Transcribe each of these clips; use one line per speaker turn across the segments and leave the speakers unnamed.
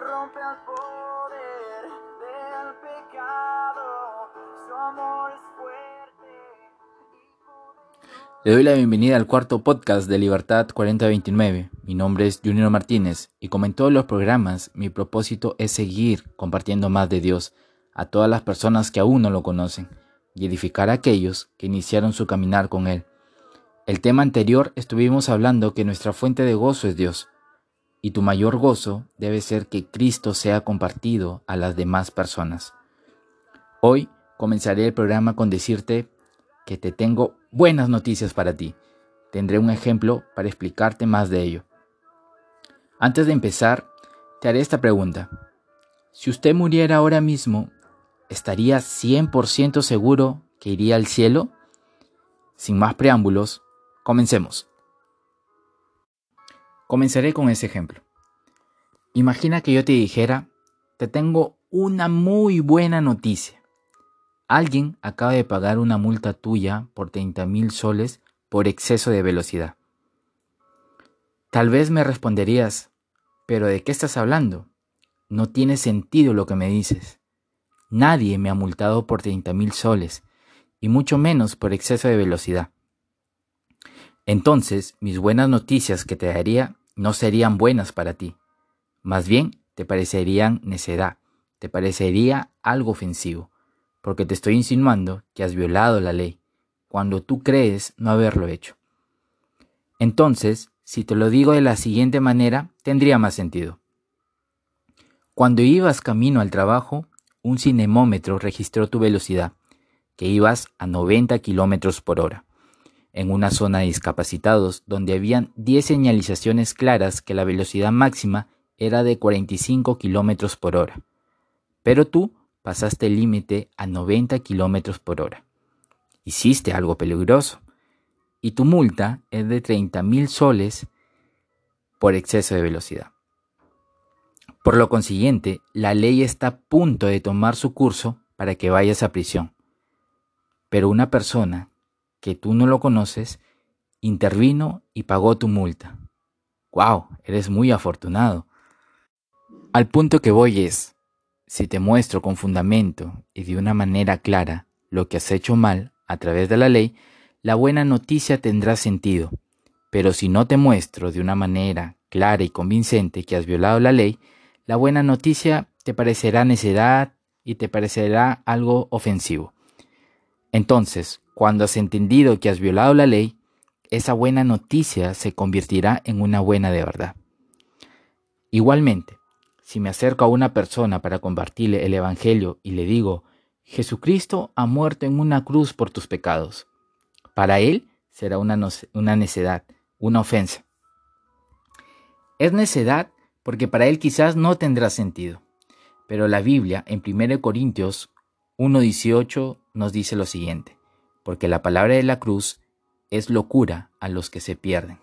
rompe el poder del pecado.
Le doy la bienvenida al cuarto podcast de Libertad 4029. Mi nombre es Junior Martínez y como en todos los programas, mi propósito es seguir compartiendo más de Dios a todas las personas que aún no lo conocen y edificar a aquellos que iniciaron su caminar con Él. El tema anterior estuvimos hablando que nuestra fuente de gozo es Dios y tu mayor gozo debe ser que Cristo sea compartido a las demás personas. Hoy comenzaré el programa con decirte que te tengo buenas noticias para ti. Tendré un ejemplo para explicarte más de ello. Antes de empezar, te haré esta pregunta. Si usted muriera ahora mismo, ¿estaría 100% seguro que iría al cielo? Sin más preámbulos, comencemos. Comenzaré con ese ejemplo. Imagina que yo te dijera, te tengo una muy buena noticia. Alguien acaba de pagar una multa tuya por 30 mil soles por exceso de velocidad. Tal vez me responderías, pero ¿de qué estás hablando? No tiene sentido lo que me dices. Nadie me ha multado por 30 mil soles, y mucho menos por exceso de velocidad. Entonces, mis buenas noticias que te daría no serían buenas para ti. Más bien, te parecerían necedad, te parecería algo ofensivo, porque te estoy insinuando que has violado la ley, cuando tú crees no haberlo hecho. Entonces, si te lo digo de la siguiente manera, tendría más sentido. Cuando ibas camino al trabajo, un cinemómetro registró tu velocidad, que ibas a 90 kilómetros por hora en una zona de discapacitados donde habían 10 señalizaciones claras que la velocidad máxima era de 45 kilómetros por hora. Pero tú pasaste el límite a 90 kilómetros por hora. Hiciste algo peligroso. Y tu multa es de 30 mil soles por exceso de velocidad. Por lo consiguiente, la ley está a punto de tomar su curso para que vayas a prisión. Pero una persona que tú no lo conoces, intervino y pagó tu multa. ¡Wow! Eres muy afortunado. Al punto que voy es, si te muestro con fundamento y de una manera clara lo que has hecho mal a través de la ley, la buena noticia tendrá sentido. Pero si no te muestro de una manera clara y convincente que has violado la ley, la buena noticia te parecerá necedad y te parecerá algo ofensivo. Entonces, cuando has entendido que has violado la ley, esa buena noticia se convertirá en una buena de verdad. Igualmente, si me acerco a una persona para compartirle el Evangelio y le digo, Jesucristo ha muerto en una cruz por tus pecados, para él será una, una necedad, una ofensa. Es necedad porque para él quizás no tendrá sentido. Pero la Biblia en 1 Corintios 1.18 nos dice lo siguiente porque la palabra de la cruz es locura a los que se pierden.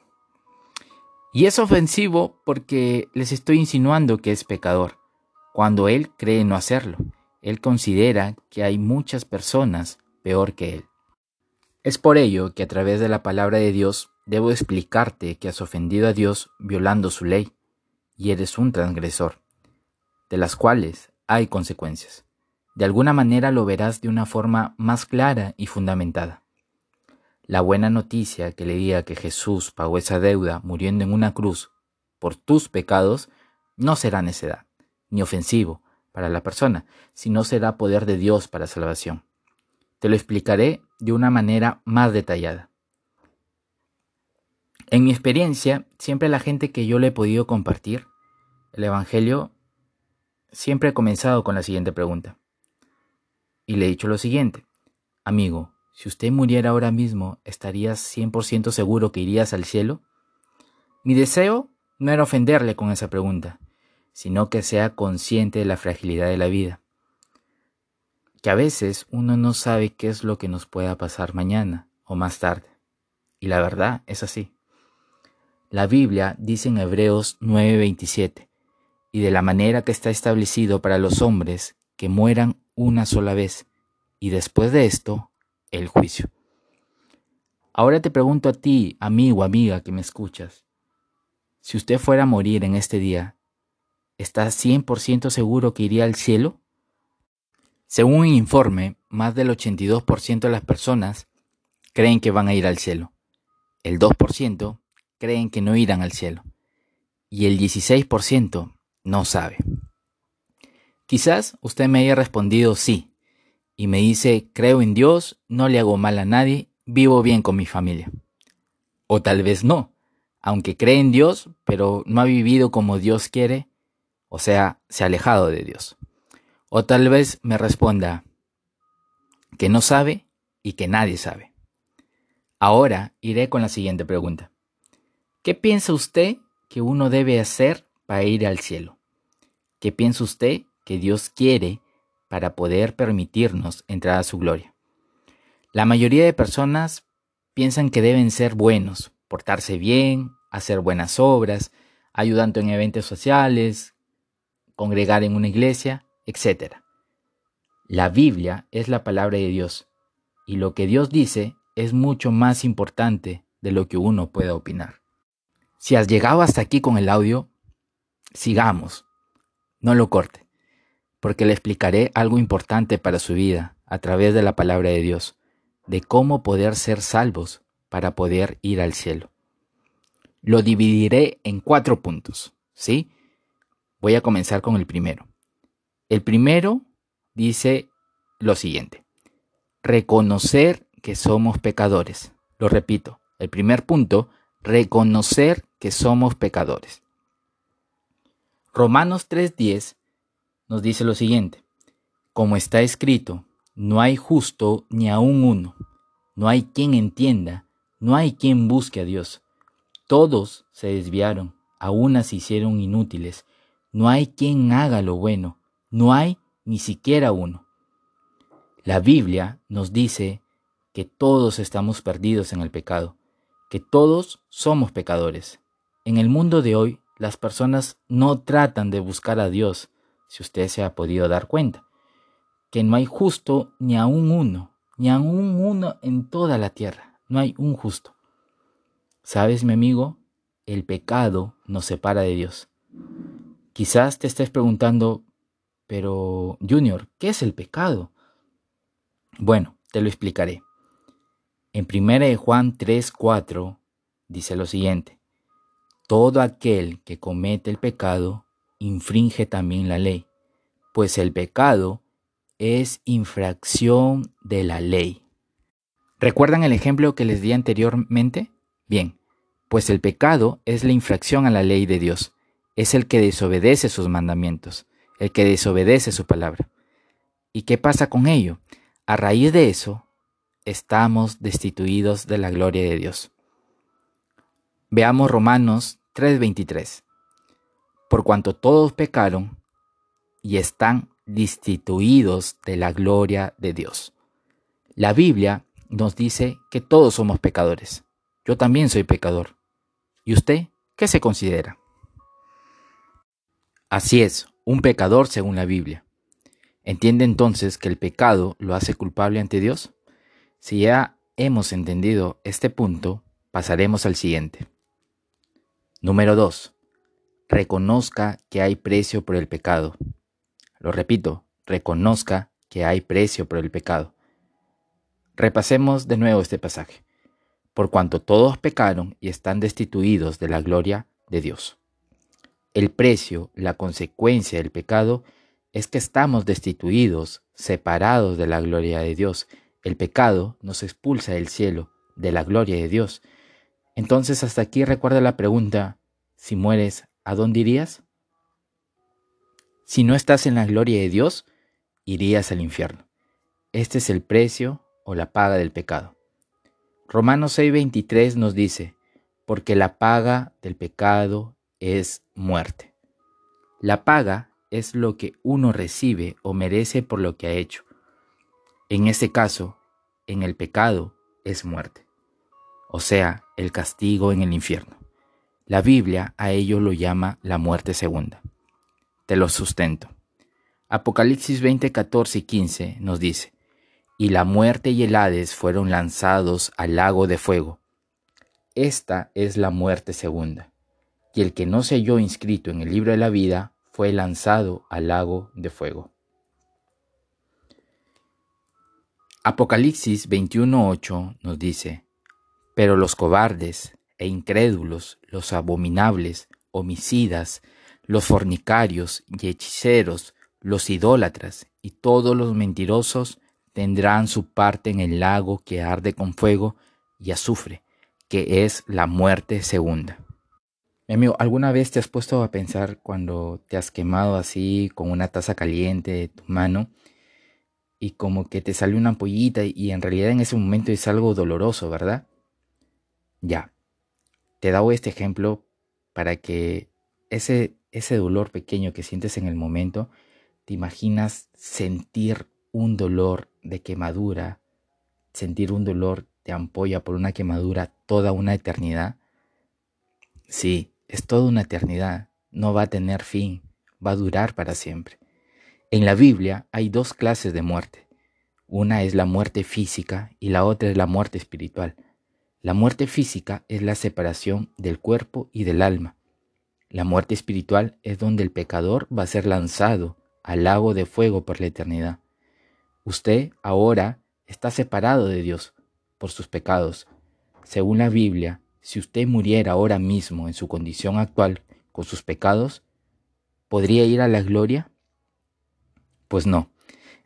Y es ofensivo porque les estoy insinuando que es pecador, cuando él cree no hacerlo. Él considera que hay muchas personas peor que él. Es por ello que a través de la palabra de Dios debo explicarte que has ofendido a Dios violando su ley, y eres un transgresor, de las cuales hay consecuencias de alguna manera lo verás de una forma más clara y fundamentada. La buena noticia que le diga que Jesús pagó esa deuda muriendo en una cruz por tus pecados no será necedad, ni ofensivo para la persona, sino será poder de Dios para salvación. Te lo explicaré de una manera más detallada. En mi experiencia, siempre la gente que yo le he podido compartir el Evangelio, siempre he comenzado con la siguiente pregunta y le he dicho lo siguiente, amigo, si usted muriera ahora mismo, ¿estarías 100% seguro que irías al cielo? Mi deseo no era ofenderle con esa pregunta, sino que sea consciente de la fragilidad de la vida. Que a veces uno no sabe qué es lo que nos pueda pasar mañana o más tarde. Y la verdad es así. La Biblia dice en Hebreos 9:27, y de la manera que está establecido para los hombres que mueran una sola vez y después de esto, el juicio. Ahora te pregunto a ti, amigo, amiga que me escuchas, si usted fuera a morir en este día, ¿estás 100% seguro que iría al cielo? Según un informe, más del 82% de las personas creen que van a ir al cielo. El 2% creen que no irán al cielo. Y el 16% no sabe. Quizás usted me haya respondido sí y me dice, creo en Dios, no le hago mal a nadie, vivo bien con mi familia. O tal vez no, aunque cree en Dios, pero no ha vivido como Dios quiere, o sea, se ha alejado de Dios. O tal vez me responda que no sabe y que nadie sabe. Ahora iré con la siguiente pregunta. ¿Qué piensa usted que uno debe hacer para ir al cielo? ¿Qué piensa usted que Dios quiere para poder permitirnos entrar a su gloria? La mayoría de personas piensan que deben ser buenos, portarse bien, hacer buenas obras, ayudando en eventos sociales, congregar en una iglesia, etc. La Biblia es la palabra de Dios y lo que Dios dice es mucho más importante de lo que uno pueda opinar. Si has llegado hasta aquí con el audio, sigamos, no lo corte, porque le explicaré algo importante para su vida a través de la palabra de Dios, de cómo poder ser salvos para poder ir al cielo. Lo dividiré en cuatro puntos, ¿sí? Voy a comenzar con el primero. El primero dice lo siguiente. Reconocer que somos pecadores. Lo repito. El primer punto, reconocer que somos pecadores. Romanos 3:10 nos dice lo siguiente. Como está escrito, no hay justo ni aun uno. No hay quien entienda, no hay quien busque a Dios. Todos se desviaron, a unas se hicieron inútiles. No hay quien haga lo bueno no hay ni siquiera uno. La Biblia nos dice que todos estamos perdidos en el pecado, que todos somos pecadores. En el mundo de hoy, las personas no tratan de buscar a Dios, si usted se ha podido dar cuenta, que no hay justo ni aún uno, ni aún uno en toda la tierra, no hay un justo. ¿Sabes, mi amigo? El pecado nos separa de Dios. Quizás te estés preguntando, pero, Junior, ¿qué es el pecado? Bueno, te lo explicaré. En 1 Juan 3:4 dice lo siguiente: Todo aquel que comete el pecado infringe también la ley, pues el pecado es infracción de la ley. ¿Recuerdan el ejemplo que les di anteriormente? Bien, pues el pecado es la infracción a la ley de Dios, es el que desobedece sus mandamientos el que desobedece su palabra. ¿Y qué pasa con ello? A raíz de eso, estamos destituidos de la gloria de Dios. Veamos Romanos 3:23. Por cuanto todos pecaron y están destituidos de la gloria de Dios. La Biblia nos dice que todos somos pecadores. Yo también soy pecador. ¿Y usted qué se considera? Así es, un pecador según la Biblia. ¿Entiende entonces que el pecado lo hace culpable ante Dios? Si ya hemos entendido este punto, pasaremos al siguiente. Número 2. Reconozca que hay precio por el pecado. Lo repito, reconozca que hay precio por el pecado. Repasemos de nuevo este pasaje. Por cuanto todos pecaron y están destituidos de la gloria de Dios. El precio, la consecuencia del pecado, es que estamos destituidos, separados de la gloria de Dios. El pecado nos expulsa del cielo, de la gloria de Dios. Entonces hasta aquí recuerda la pregunta, si mueres, ¿a dónde irías? Si no estás en la gloria de Dios, irías al infierno. Este es el precio o la paga del pecado. Romanos 6:23 nos dice, porque la paga del pecado es muerte. La paga es lo que uno recibe o merece por lo que ha hecho. En este caso, en el pecado es muerte, o sea, el castigo en el infierno. La Biblia a ello lo llama la muerte segunda. Te lo sustento. Apocalipsis 20, 14 y 15 nos dice, y la muerte y el Hades fueron lanzados al lago de fuego. Esta es la muerte segunda y el que no se halló inscrito en el libro de la vida fue lanzado al lago de fuego. Apocalipsis 21:8 nos dice, pero los cobardes e incrédulos, los abominables, homicidas, los fornicarios y hechiceros, los idólatras y todos los mentirosos tendrán su parte en el lago que arde con fuego y azufre, que es la muerte segunda. Mi amigo, ¿alguna vez te has puesto a pensar cuando te has quemado así con una taza caliente de tu mano y como que te sale una ampollita y en realidad en ese momento es algo doloroso, ¿verdad? Ya, te dado este ejemplo para que ese, ese dolor pequeño que sientes en el momento, te imaginas sentir un dolor de quemadura, sentir un dolor de ampolla por una quemadura toda una eternidad. Sí, es toda una eternidad, no va a tener fin, va a durar para siempre. En la Biblia hay dos clases de muerte. Una es la muerte física y la otra es la muerte espiritual. La muerte física es la separación del cuerpo y del alma. La muerte espiritual es donde el pecador va a ser lanzado al lago de fuego por la eternidad. Usted ahora está separado de Dios por sus pecados. Según la Biblia, si usted muriera ahora mismo en su condición actual con sus pecados, ¿podría ir a la gloria? Pues no.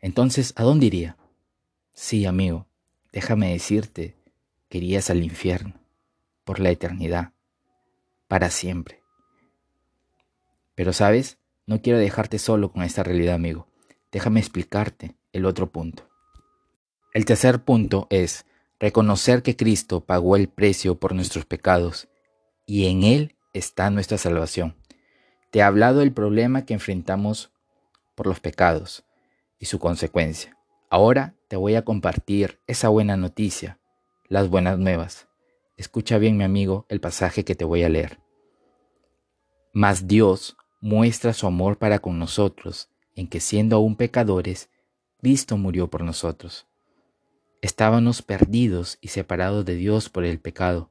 Entonces, ¿a dónde iría? Sí, amigo, déjame decirte que irías al infierno, por la eternidad, para siempre. Pero sabes, no quiero dejarte solo con esta realidad, amigo. Déjame explicarte el otro punto. El tercer punto es reconocer que Cristo pagó el precio por nuestros pecados y en Él está nuestra salvación. Te he hablado del problema que enfrentamos por los pecados y su consecuencia. Ahora te voy a compartir esa buena noticia, las buenas nuevas. Escucha bien, mi amigo, el pasaje que te voy a leer. Mas Dios muestra su amor para con nosotros, en que siendo aún pecadores, Cristo murió por nosotros. Estábamos perdidos y separados de Dios por el pecado,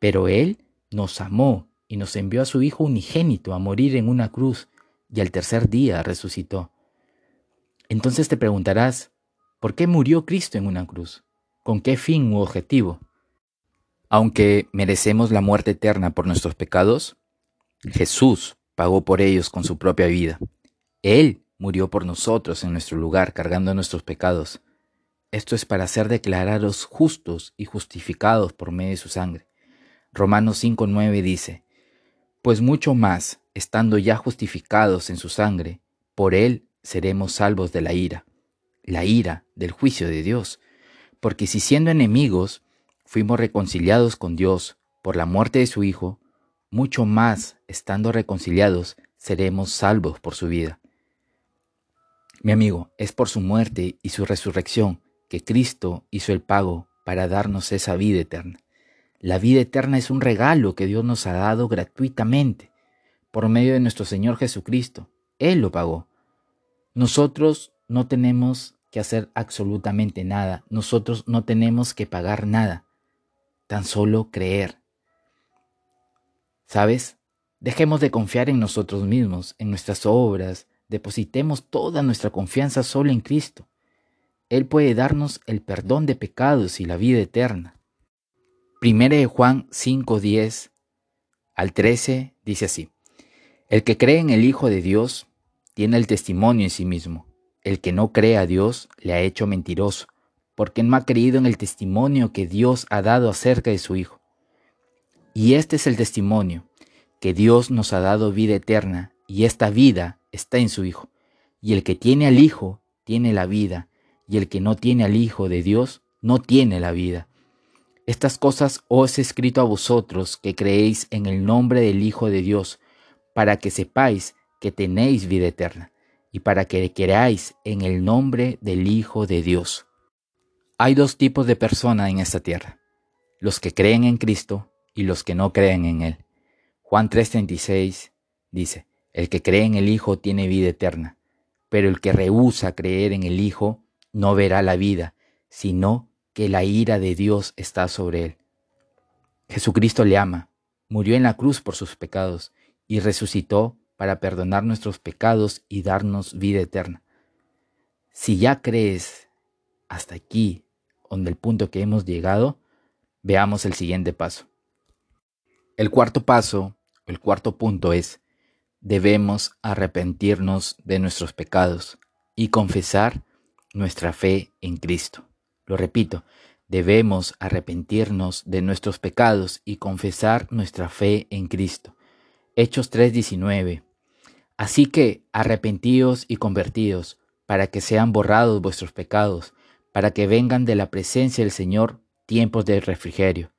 pero Él nos amó y nos envió a su Hijo unigénito a morir en una cruz y al tercer día resucitó. Entonces te preguntarás, ¿por qué murió Cristo en una cruz? ¿Con qué fin u objetivo? Aunque merecemos la muerte eterna por nuestros pecados, Jesús pagó por ellos con su propia vida. Él murió por nosotros en nuestro lugar cargando nuestros pecados. Esto es para ser declarados justos y justificados por medio de su sangre. Romanos 5.9 dice, Pues mucho más, estando ya justificados en su sangre, por él seremos salvos de la ira, la ira del juicio de Dios. Porque si siendo enemigos fuimos reconciliados con Dios por la muerte de su Hijo, mucho más, estando reconciliados, seremos salvos por su vida. Mi amigo, es por su muerte y su resurrección que Cristo hizo el pago para darnos esa vida eterna. La vida eterna es un regalo que Dios nos ha dado gratuitamente por medio de nuestro Señor Jesucristo. Él lo pagó. Nosotros no tenemos que hacer absolutamente nada. Nosotros no tenemos que pagar nada. Tan solo creer. ¿Sabes? Dejemos de confiar en nosotros mismos, en nuestras obras. Depositemos toda nuestra confianza solo en Cristo. Él puede darnos el perdón de pecados y la vida eterna. Primera de Juan 5:10 al 13 dice así: El que cree en el Hijo de Dios tiene el testimonio en sí mismo. El que no cree a Dios le ha hecho mentiroso, porque no ha creído en el testimonio que Dios ha dado acerca de su Hijo. Y este es el testimonio, que Dios nos ha dado vida eterna, y esta vida está en su Hijo. Y el que tiene al Hijo tiene la vida, y el que no tiene al Hijo de Dios no tiene la vida. Estas cosas os he escrito a vosotros que creéis en el nombre del Hijo de Dios, para que sepáis que tenéis vida eterna y para que creáis en el nombre del Hijo de Dios. Hay dos tipos de personas en esta tierra, los que creen en Cristo y los que no creen en Él. Juan 3:36 dice, el que cree en el Hijo tiene vida eterna, pero el que rehúsa creer en el Hijo no verá la vida, sino que la ira de Dios está sobre él. Jesucristo le ama, murió en la cruz por sus pecados y resucitó para perdonar nuestros pecados y darnos vida eterna. Si ya crees hasta aquí, donde el punto que hemos llegado, veamos el siguiente paso. El cuarto paso, el cuarto punto es, debemos arrepentirnos de nuestros pecados y confesar nuestra fe en Cristo. Lo repito, debemos arrepentirnos de nuestros pecados y confesar nuestra fe en Cristo. Hechos 3:19. Así que arrepentíos y convertíos, para que sean borrados vuestros pecados, para que vengan de la presencia del Señor tiempos de refrigerio.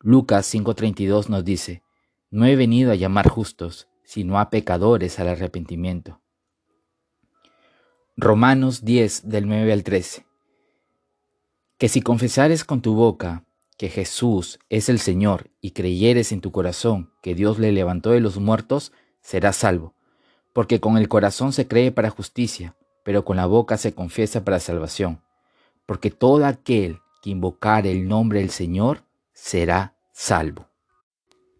Lucas 5:32 nos dice, No he venido a llamar justos, sino a pecadores al arrepentimiento. Romanos 10 del 9 al 13. Que si confesares con tu boca que Jesús es el Señor y creyeres en tu corazón que Dios le levantó de los muertos, serás salvo. Porque con el corazón se cree para justicia, pero con la boca se confiesa para salvación. Porque todo aquel que invocare el nombre del Señor será salvo.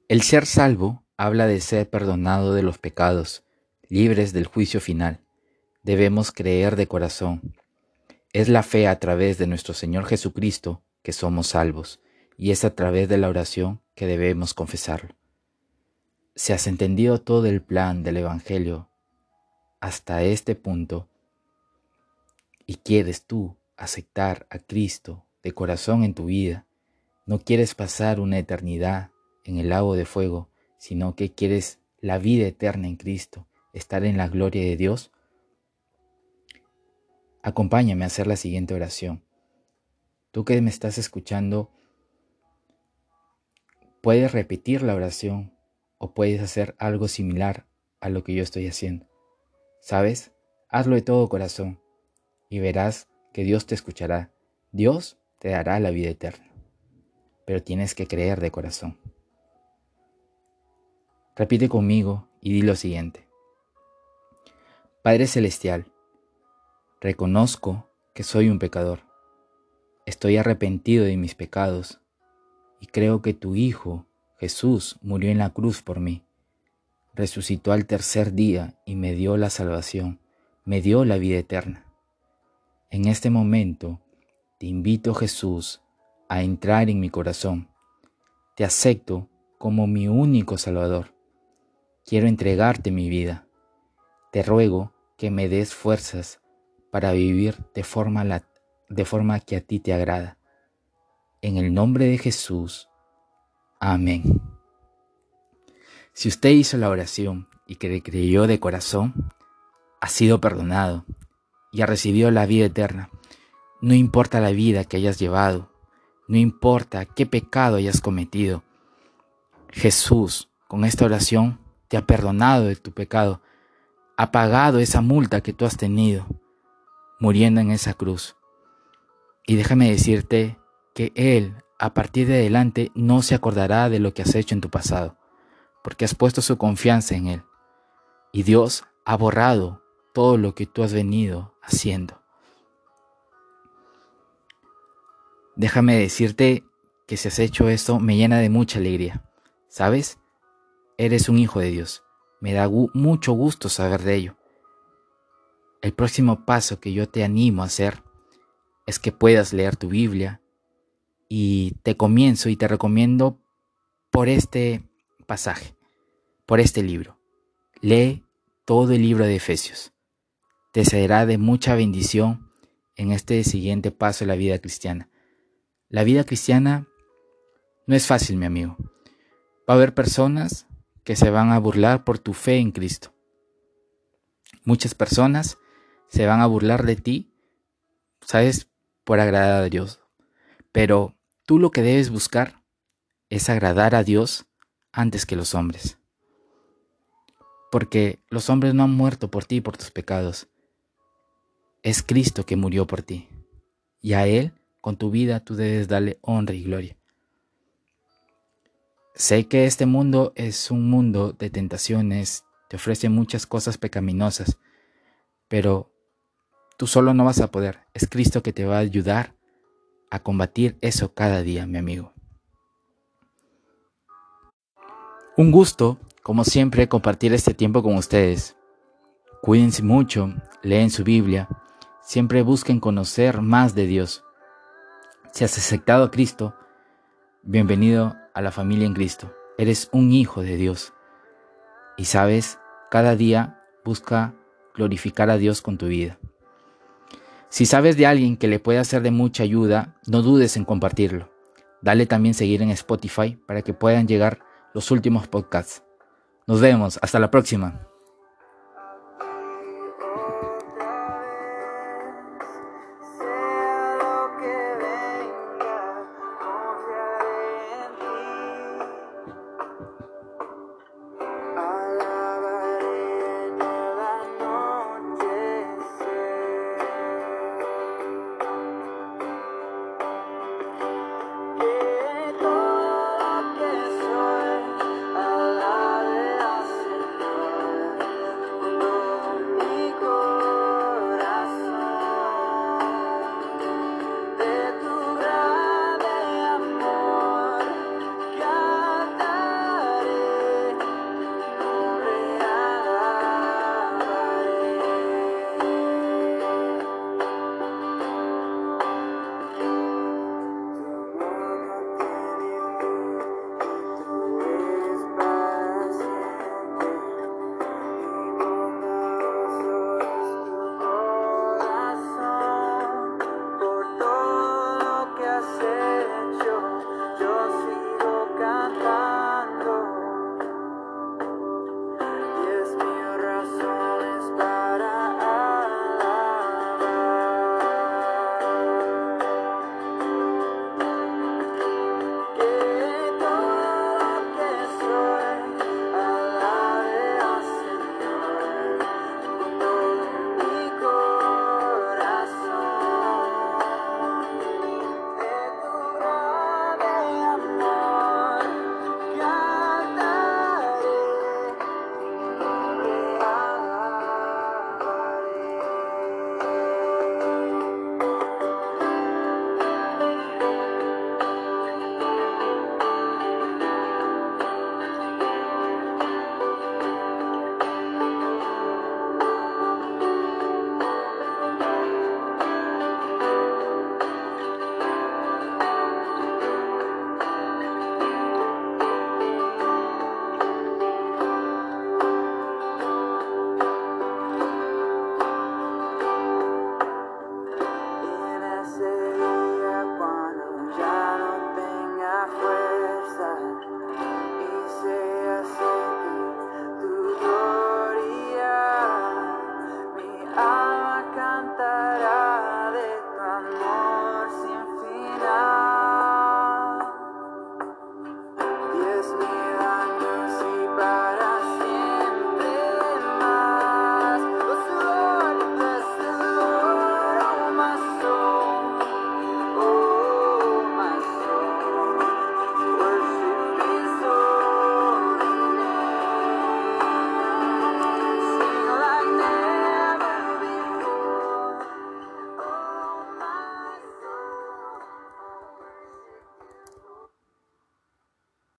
El ser salvo habla de ser perdonado de los pecados, libres del juicio final. Debemos creer de corazón. Es la fe a través de nuestro Señor Jesucristo que somos salvos y es a través de la oración que debemos confesarlo. Si has entendido todo el plan del Evangelio hasta este punto y quieres tú aceptar a Cristo de corazón en tu vida, no quieres pasar una eternidad en el lago de fuego, sino que quieres la vida eterna en Cristo, estar en la gloria de Dios, acompáñame a hacer la siguiente oración. Tú que me estás escuchando, Puedes repetir la oración o puedes hacer algo similar a lo que yo estoy haciendo. ¿Sabes? Hazlo de todo corazón y verás que Dios te escuchará. Dios te dará la vida eterna. Pero tienes que creer de corazón. Repite conmigo y di lo siguiente. Padre Celestial, reconozco que soy un pecador. Estoy arrepentido de mis pecados y creo que tu Hijo, Jesús, murió en la cruz por mí. Resucitó al tercer día y me dio la salvación, me dio la vida eterna. En este momento te invito, Jesús, a entrar en mi corazón. Te acepto como mi único Salvador. Quiero entregarte mi vida. Te ruego que me des fuerzas para vivir de forma, de forma que a ti te agrada. En el nombre de Jesús. Amén. Si usted hizo la oración y que creyó de corazón, ha sido perdonado y ha recibido la vida eterna. No importa la vida que hayas llevado, no importa qué pecado hayas cometido. Jesús, con esta oración, te ha perdonado de tu pecado, ha pagado esa multa que tú has tenido, muriendo en esa cruz. Y déjame decirte que Él a partir de adelante no se acordará de lo que has hecho en tu pasado, porque has puesto su confianza en Él. Y Dios ha borrado todo lo que tú has venido haciendo. Déjame decirte que si has hecho esto me llena de mucha alegría. ¿Sabes? Eres un hijo de Dios. Me da mucho gusto saber de ello. El próximo paso que yo te animo a hacer es que puedas leer tu Biblia, y te comienzo y te recomiendo por este pasaje, por este libro. Lee todo el libro de Efesios. Te será de mucha bendición en este siguiente paso de la vida cristiana. La vida cristiana no es fácil, mi amigo. Va a haber personas que se van a burlar por tu fe en Cristo. Muchas personas se van a burlar de ti, ¿sabes? Por agradar a Dios. Pero Tú lo que debes buscar es agradar a Dios antes que los hombres. Porque los hombres no han muerto por ti y por tus pecados. Es Cristo que murió por ti. Y a Él, con tu vida, tú debes darle honra y gloria. Sé que este mundo es un mundo de tentaciones, te ofrece muchas cosas pecaminosas, pero tú solo no vas a poder. Es Cristo que te va a ayudar a combatir eso cada día, mi amigo. Un gusto como siempre, compartir este tiempo con ustedes. Cuídense mucho, leen su Biblia, siempre busquen conocer más de Dios. Si has aceptado a Cristo, bienvenido a la familia en Cristo. Eres un hijo de Dios. Y sabes, cada día busca glorificar a Dios con tu vida. Si sabes de alguien que le puede ser de mucha ayuda, no dudes en compartirlo. Dale también seguir en Spotify para que puedan llegar los últimos podcasts. Nos vemos, hasta la próxima.